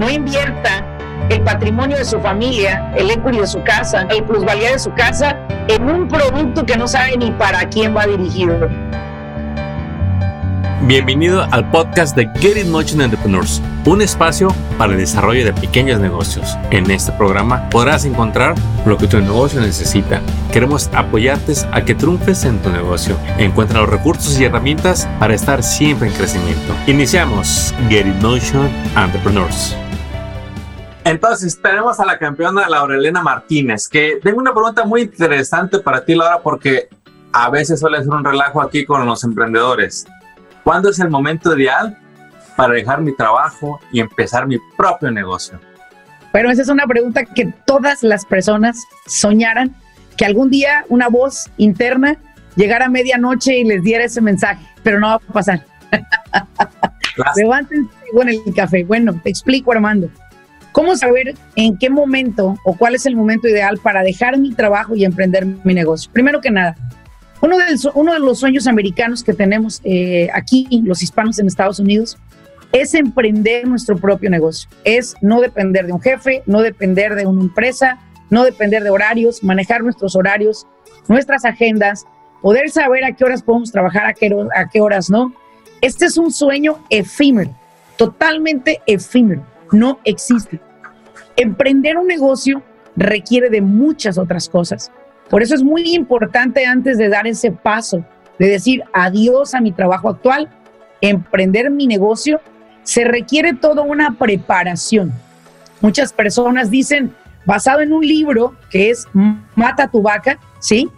no invierta el patrimonio de su familia, el equity de su casa, el plusvalía de su casa en un producto que no sabe ni para quién va dirigido. Bienvenido al podcast de Get It Motion Entrepreneurs, un espacio para el desarrollo de pequeños negocios. En este programa podrás encontrar lo que tu negocio necesita. Queremos apoyarte a que triunfes en tu negocio. Encuentra los recursos y herramientas para estar siempre en crecimiento. Iniciamos Get It Motion Entrepreneurs. Entonces, tenemos a la campeona Laurelena Martínez, que tengo una pregunta muy interesante para ti, Laura, porque a veces suele ser un relajo aquí con los emprendedores. ¿Cuándo es el momento ideal para dejar mi trabajo y empezar mi propio negocio? Bueno, esa es una pregunta que todas las personas soñaran que algún día una voz interna llegara a medianoche y les diera ese mensaje, pero no va a pasar. Levántense con el café. Bueno, te explico, Armando. ¿Cómo saber en qué momento o cuál es el momento ideal para dejar mi trabajo y emprender mi negocio? Primero que nada, uno de, uno de los sueños americanos que tenemos eh, aquí, los hispanos en Estados Unidos, es emprender nuestro propio negocio. Es no depender de un jefe, no depender de una empresa, no depender de horarios, manejar nuestros horarios, nuestras agendas, poder saber a qué horas podemos trabajar, a qué, a qué horas no. Este es un sueño efímero, totalmente efímero no existe. Emprender un negocio requiere de muchas otras cosas. Por eso es muy importante antes de dar ese paso, de decir adiós a mi trabajo actual, emprender mi negocio, se requiere toda una preparación. Muchas personas dicen, basado en un libro que es Mata tu vaca, ¿sí?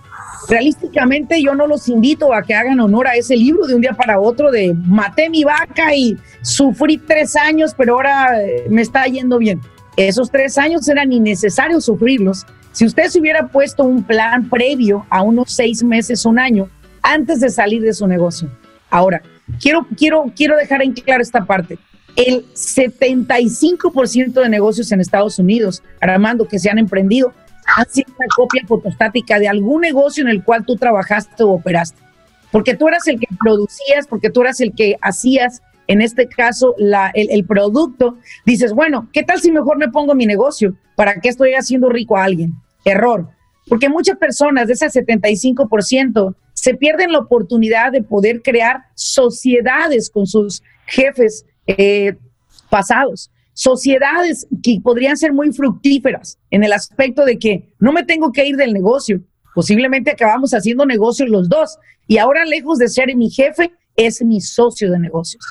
realísticamente yo no los invito a que hagan honor a ese libro de un día para otro de maté mi vaca y sufrí tres años, pero ahora eh, me está yendo bien. Esos tres años eran innecesarios sufrirlos. Si usted se hubiera puesto un plan previo a unos seis meses, un año, antes de salir de su negocio. Ahora, quiero, quiero, quiero dejar en claro esta parte. El 75% de negocios en Estados Unidos, Armando, que se han emprendido, han sido una copia fotostática de algún negocio en el cual tú trabajaste o operaste. Porque tú eras el que producías, porque tú eras el que hacías, en este caso, la, el, producto. Dices, bueno, ¿qué tal si mejor me pongo mi negocio? ¿Para qué estoy haciendo rico a alguien? Error. Porque muchas personas de ese 75% se pierden la oportunidad de poder crear sociedades con sus jefes eh, pasados sociedades que podrían ser muy fructíferas en el aspecto de que no me tengo que ir del negocio. Posiblemente acabamos haciendo negocios los dos y ahora lejos de ser mi jefe, es mi socio de negocios.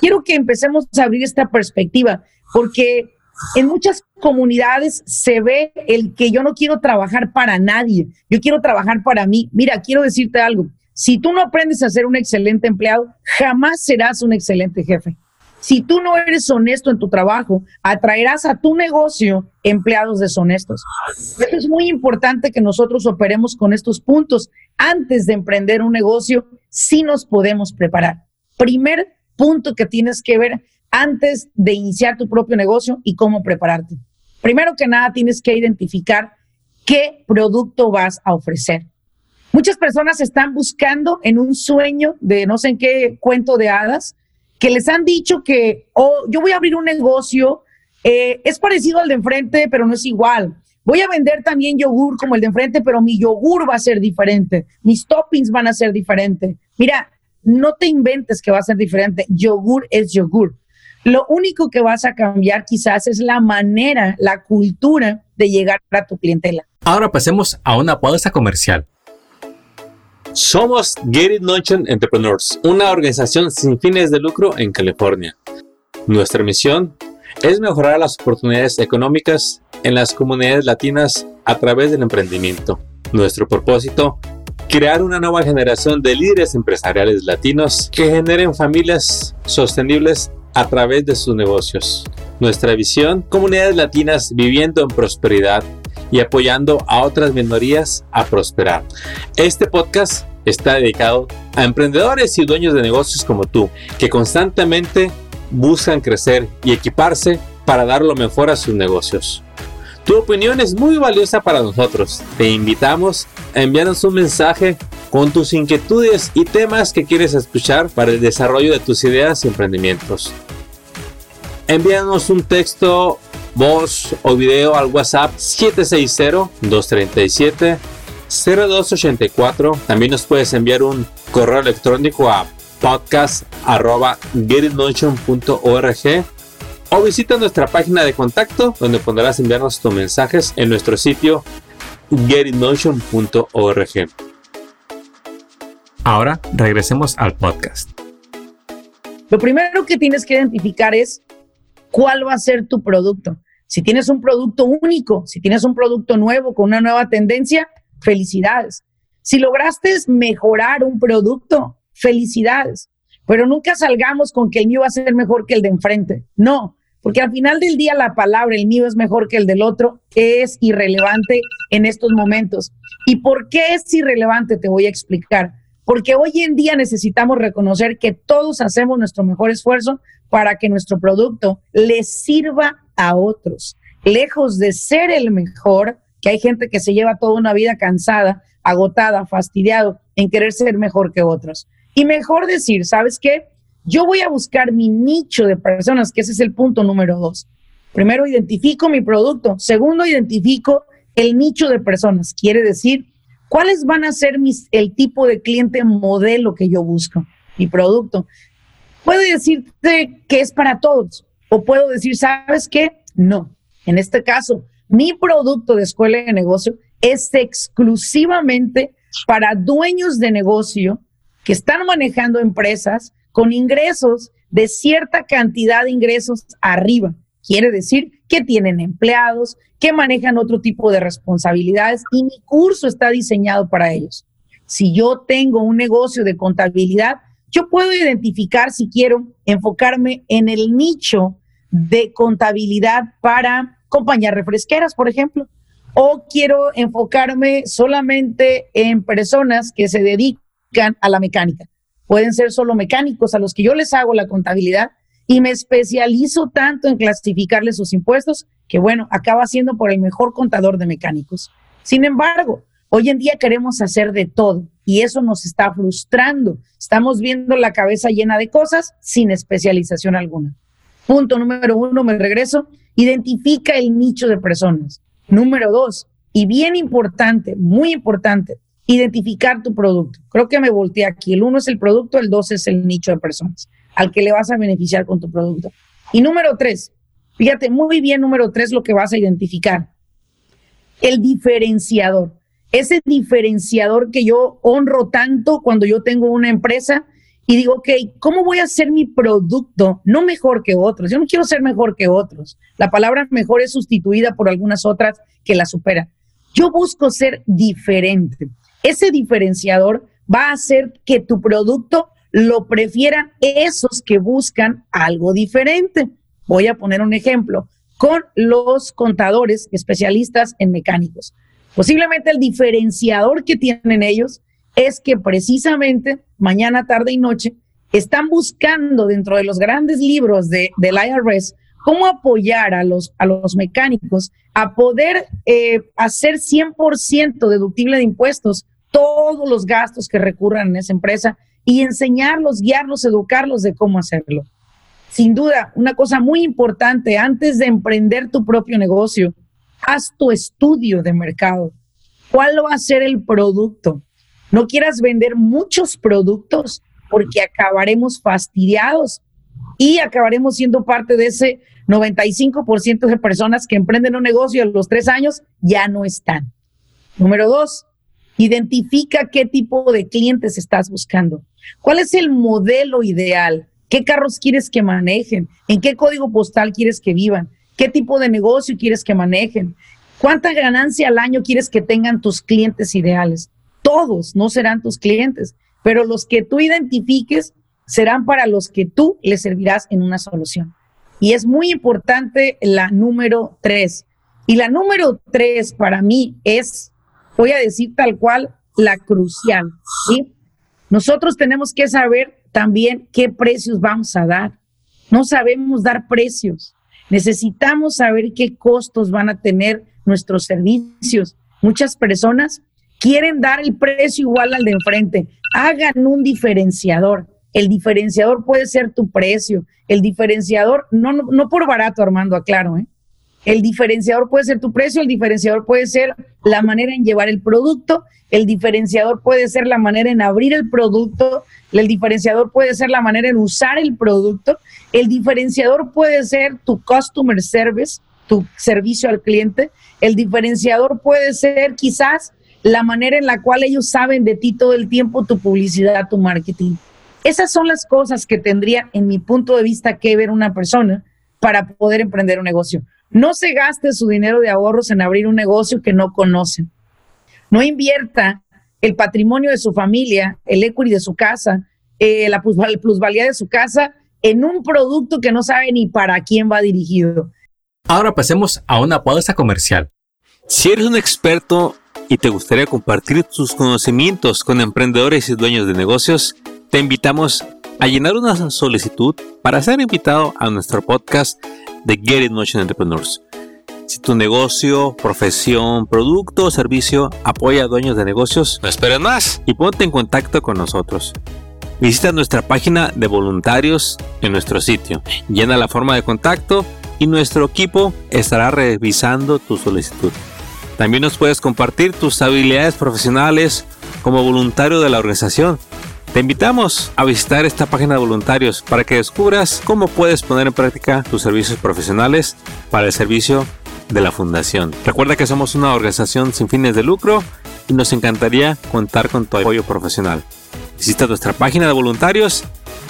Quiero que empecemos a abrir esta perspectiva porque en muchas comunidades se ve el que yo no quiero trabajar para nadie, yo quiero trabajar para mí. Mira, quiero decirte algo, si tú no aprendes a ser un excelente empleado, jamás serás un excelente jefe. Si tú no eres honesto en tu trabajo, atraerás a tu negocio empleados deshonestos. es muy importante que nosotros operemos con estos puntos. Antes de emprender un negocio, sí nos podemos preparar. Primer punto que tienes que ver antes de iniciar tu propio negocio y cómo prepararte. Primero que nada, tienes que identificar qué producto vas a ofrecer. Muchas personas están buscando en un sueño de no sé en qué cuento de hadas, que les han dicho que, oh, yo voy a abrir un negocio, eh, es parecido al de enfrente, pero no es igual. Voy a vender también yogur como el de enfrente, pero mi yogur va a ser diferente. Mis toppings van a ser diferentes. Mira, no te inventes que va a ser diferente. Yogur es yogur. Lo único que vas a cambiar quizás es la manera, la cultura de llegar a tu clientela. Ahora pasemos a una pausa comercial. Somos Get It Notion Entrepreneurs, una organización sin fines de lucro en California. Nuestra misión es mejorar las oportunidades económicas en las comunidades latinas a través del emprendimiento. Nuestro propósito, crear una nueva generación de líderes empresariales latinos que generen familias sostenibles a través de sus negocios. Nuestra visión, comunidades latinas viviendo en prosperidad y apoyando a otras minorías a prosperar. Este podcast está dedicado a emprendedores y dueños de negocios como tú, que constantemente buscan crecer y equiparse para dar lo mejor a sus negocios. Tu opinión es muy valiosa para nosotros. Te invitamos a enviarnos un mensaje con tus inquietudes y temas que quieres escuchar para el desarrollo de tus ideas y emprendimientos. envíanos un texto, voz o video al WhatsApp 760-237-0284. También nos puedes enviar un correo electrónico a podcast.getinotion.org o visita nuestra página de contacto donde podrás enviarnos tus mensajes en nuestro sitio getinotion.org. Ahora regresemos al podcast. Lo primero que tienes que identificar es cuál va a ser tu producto. Si tienes un producto único, si tienes un producto nuevo con una nueva tendencia, felicidades. Si lograste mejorar un producto, felicidades. Pero nunca salgamos con que el mío va a ser mejor que el de enfrente. No, porque al final del día la palabra, el mío es mejor que el del otro, es irrelevante en estos momentos. ¿Y por qué es irrelevante? Te voy a explicar. Porque hoy en día necesitamos reconocer que todos hacemos nuestro mejor esfuerzo para que nuestro producto le sirva a otros. Lejos de ser el mejor, que hay gente que se lleva toda una vida cansada, agotada, fastidiado en querer ser mejor que otros. Y mejor decir, ¿sabes qué? Yo voy a buscar mi nicho de personas, que ese es el punto número dos. Primero, identifico mi producto. Segundo, identifico el nicho de personas. Quiere decir, ¿cuáles van a ser mis, el tipo de cliente modelo que yo busco? Mi producto. Puedo decirte que es para todos o puedo decir, ¿sabes qué? No. En este caso, mi producto de escuela de negocio es exclusivamente para dueños de negocio que están manejando empresas con ingresos de cierta cantidad de ingresos arriba. Quiere decir que tienen empleados, que manejan otro tipo de responsabilidades y mi curso está diseñado para ellos. Si yo tengo un negocio de contabilidad, yo puedo identificar si quiero enfocarme en el nicho de contabilidad para compañías refresqueras, por ejemplo, o quiero enfocarme solamente en personas que se dedican a la mecánica pueden ser solo mecánicos a los que yo les hago la contabilidad y me especializo tanto en clasificarles sus impuestos que, bueno, acaba siendo por el mejor contador de mecánicos. Sin embargo, hoy en día queremos hacer de todo y eso nos está frustrando. Estamos viendo la cabeza llena de cosas sin especialización alguna. Punto número uno, me regreso, identifica el nicho de personas. Número dos, y bien importante, muy importante, identificar tu producto. Creo que me volteé aquí. El uno es el producto, el dos es el nicho de personas al que le vas a beneficiar con tu producto. Y número tres, fíjate muy bien, número tres, lo que vas a identificar. El diferenciador. Ese diferenciador que yo honro tanto cuando yo tengo una empresa y digo, ok, ¿cómo voy a hacer mi producto no mejor que otros? Yo no quiero ser mejor que otros. La palabra mejor es sustituida por algunas otras que la superan. Yo busco ser diferente. Ese diferenciador va a hacer que tu producto lo prefieran esos que buscan algo diferente. Voy a poner un ejemplo con los contadores especialistas en mecánicos. Posiblemente el diferenciador que tienen ellos es que precisamente mañana, tarde y noche están buscando dentro de los grandes libros de, del IRS cómo apoyar a los, a los mecánicos a poder eh, hacer 100% deductible de impuestos todos los gastos que recurran en esa empresa y enseñarlos, guiarlos, educarlos de cómo hacerlo. Sin duda, una cosa muy importante, antes de emprender tu propio negocio, haz tu estudio de mercado. ¿Cuál va a ser el producto? No quieras vender muchos productos porque acabaremos fastidiados y acabaremos siendo parte de ese 95% de personas que emprenden un negocio a los tres años ya no están. Número dos, Identifica qué tipo de clientes estás buscando. ¿Cuál es el modelo ideal? ¿Qué carros quieres que manejen? ¿En qué código postal quieres que vivan? ¿Qué tipo de negocio quieres que manejen? ¿Cuánta ganancia al año quieres que tengan tus clientes ideales? Todos no serán tus clientes, pero los que tú identifiques serán para los que tú les servirás en una solución. Y es muy importante la número tres. Y la número tres para mí es voy a decir tal cual, la crucial. ¿sí? Nosotros tenemos que saber también qué precios vamos a dar. No sabemos dar precios. Necesitamos saber qué costos van a tener nuestros servicios. Muchas personas quieren dar el precio igual al de enfrente. Hagan un diferenciador. El diferenciador puede ser tu precio. El diferenciador, no, no, no por barato, Armando, aclaro, ¿eh? El diferenciador puede ser tu precio, el diferenciador puede ser la manera en llevar el producto, el diferenciador puede ser la manera en abrir el producto, el diferenciador puede ser la manera en usar el producto, el diferenciador puede ser tu customer service, tu servicio al cliente, el diferenciador puede ser quizás la manera en la cual ellos saben de ti todo el tiempo, tu publicidad, tu marketing. Esas son las cosas que tendría, en mi punto de vista, que ver una persona para poder emprender un negocio. No se gaste su dinero de ahorros en abrir un negocio que no conoce. No invierta el patrimonio de su familia, el equity de su casa, eh, la plusvalía de su casa en un producto que no sabe ni para quién va dirigido. Ahora pasemos a una pausa comercial. Si eres un experto y te gustaría compartir tus conocimientos con emprendedores y dueños de negocios, te invitamos a llenar una solicitud para ser invitado a nuestro podcast de Get It Motion Entrepreneurs. Si tu negocio, profesión, producto o servicio apoya a dueños de negocios, no esperes más y ponte en contacto con nosotros. Visita nuestra página de voluntarios en nuestro sitio. Llena la forma de contacto y nuestro equipo estará revisando tu solicitud. También nos puedes compartir tus habilidades profesionales como voluntario de la organización te invitamos a visitar esta página de voluntarios para que descubras cómo puedes poner en práctica tus servicios profesionales para el servicio de la Fundación. Recuerda que somos una organización sin fines de lucro y nos encantaría contar con tu apoyo profesional. Visita nuestra página de voluntarios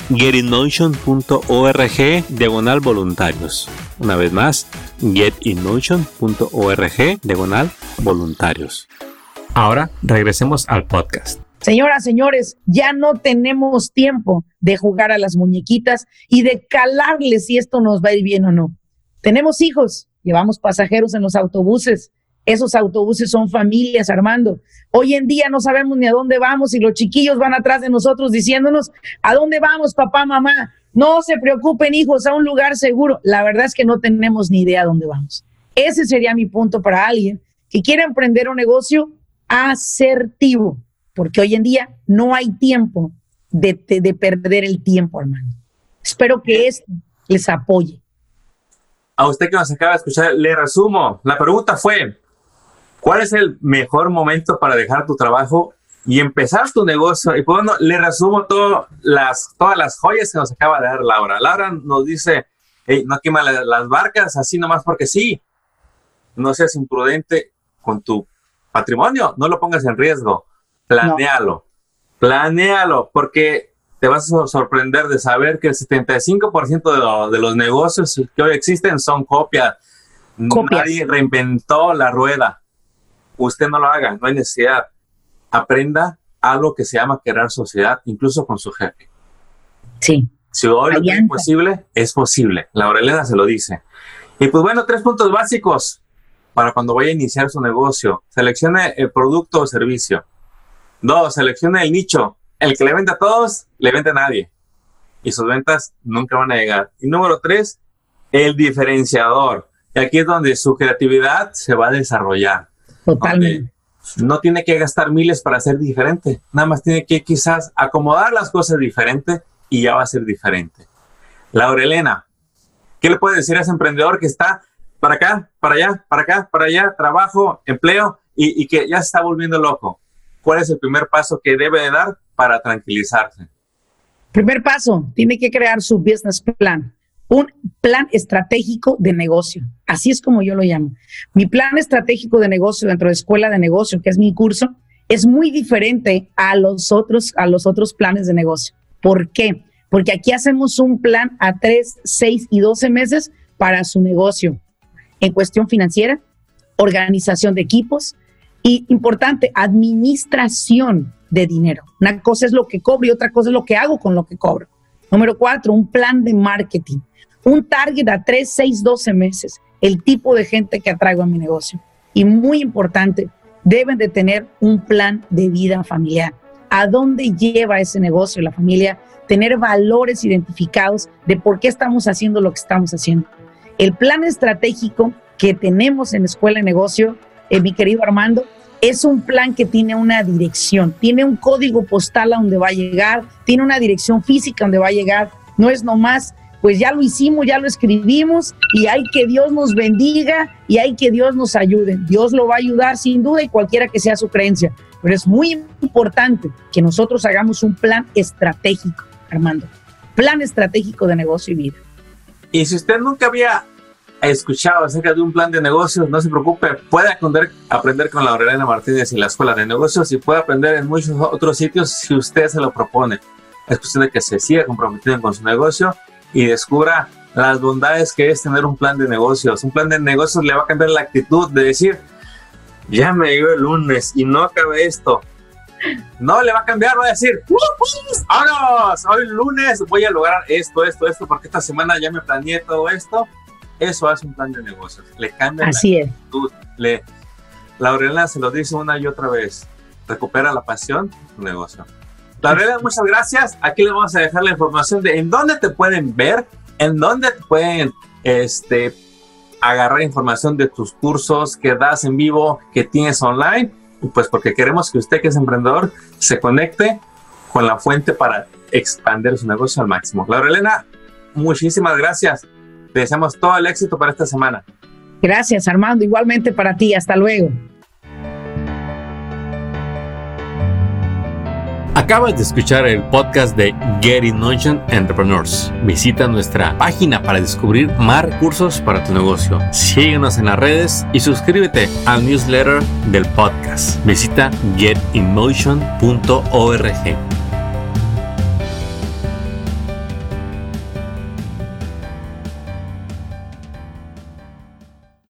getinmotion.org diagonal voluntarios. Una vez más, getinmotion.org diagonal voluntarios. Ahora regresemos al podcast. Señoras, señores, ya no tenemos tiempo de jugar a las muñequitas y de calarle si esto nos va a ir bien o no. Tenemos hijos, llevamos pasajeros en los autobuses. Esos autobuses son familias, Armando. Hoy en día no sabemos ni a dónde vamos y los chiquillos van atrás de nosotros diciéndonos, ¿a dónde vamos, papá, mamá? No se preocupen, hijos, a un lugar seguro. La verdad es que no tenemos ni idea a dónde vamos. Ese sería mi punto para alguien que quiera emprender un negocio asertivo porque hoy en día no hay tiempo de, perder el tiempo, hermano. Espero que esto les apoye. A usted que nos acaba de escuchar, le resumo. La pregunta fue, ¿cuál es el mejor momento para dejar tu trabajo y empezar tu negocio? Y pues bueno, le resumo las, todas las joyas que nos acaba de dar Laura. Laura nos dice, no quema las barcas así nomás porque sí. No seas imprudente con tu patrimonio, no lo pongas en riesgo. Planéalo, planéalo, porque te vas a sorprender de saber que el 75% de, de, los negocios que hoy existen son copias. Nadie reinventó la rueda. Usted no lo haga, no hay necesidad. Aprenda algo que se llama crear sociedad, incluso con su jefe. Sí. Si hoy lo es posible, es posible. La Aurelena se lo dice. Y pues bueno, tres puntos básicos para cuando vaya a iniciar su negocio. Seleccione el producto o servicio. Dos, selecciona el nicho. El que le vende a todos, le vende a nadie. Y sus ventas nunca van a llegar. Y número tres, el diferenciador. Y aquí es donde su creatividad se va a desarrollar. Totalmente. No tiene que gastar miles para ser diferente. Nada más tiene que quizás acomodar las cosas diferente y ya va a ser diferente. Laura Elena, ¿qué le puede decir a ese emprendedor que está para acá, para allá, para acá, para allá, trabajo, empleo y, y que ya se está volviendo loco? ¿Cuál es el primer paso que debe de dar para tranquilizarse? Primer paso, tiene que crear su business plan, un plan estratégico de negocio. Así es como yo lo llamo. Mi plan estratégico de negocio dentro de Escuela de Negocio, que es mi curso, es muy diferente a los otros, a los otros planes de negocio. ¿Por qué? Porque aquí hacemos un plan a 3, 6 y 12 meses para su negocio en cuestión financiera, organización de equipos, y importante, administración de dinero. Una cosa es lo que cobro y otra cosa es lo que hago con lo que cobro. Número cuatro, un plan de marketing. Un target a 3, 6, 12 meses. El tipo de gente que atraigo a mi negocio. Y muy importante, deben de tener un plan de vida familiar. ¿A dónde lleva ese negocio la familia? Tener valores identificados de por qué estamos haciendo lo que estamos haciendo. El plan estratégico que tenemos en Escuela de Negocio eh, mi querido Armando, es un plan que tiene una dirección, tiene un código postal a donde va a llegar, tiene una dirección física donde va a llegar. No es nomás, pues ya lo hicimos, ya lo escribimos y hay que Dios nos bendiga y hay que Dios nos ayude. Dios lo va a ayudar sin duda y cualquiera que sea su creencia. Pero es muy importante que nosotros hagamos un plan estratégico, Armando. Plan estratégico de negocio y vida. Y si usted nunca había escuchado acerca de un plan de negocios, no se preocupe, puede aprender, aprender con la Aurelena Martínez y la Escuela de Negocios y puede aprender en muchos otros sitios si usted se lo propone. Es cuestión de que se siga comprometiendo con su negocio y descubra las bondades que es tener un plan de negocios. Un plan de negocios le va a cambiar la actitud de decir, ya me llegó el lunes y no acabé esto. No le va a cambiar, va a decir, ¡Vámonos! Hoy lunes voy a lograr esto, esto, esto, porque esta semana ya me planeé todo esto eso hace un plan de negocios. Le cambia Así la actitud. Le, Laurela se lo dice una y otra vez. Recupera la pasión tu negocio. Laurela, muchas gracias. Aquí les vamos a dejar la información de en dónde te pueden ver, en dónde te pueden este, agarrar información de tus cursos que das en vivo, que tienes online. Pues porque queremos que usted que es emprendedor se conecte con la fuente para expandir su negocio al máximo. Laurelena, muchísimas gracias. Te deseamos todo el éxito para esta semana. Gracias, Armando. Igualmente para ti. Hasta luego. Acabas de escuchar el podcast de Get in Motion Entrepreneurs. Visita nuestra página para descubrir más recursos para tu negocio. Síguenos en las redes y suscríbete al newsletter del podcast. Visita getinmotion.org.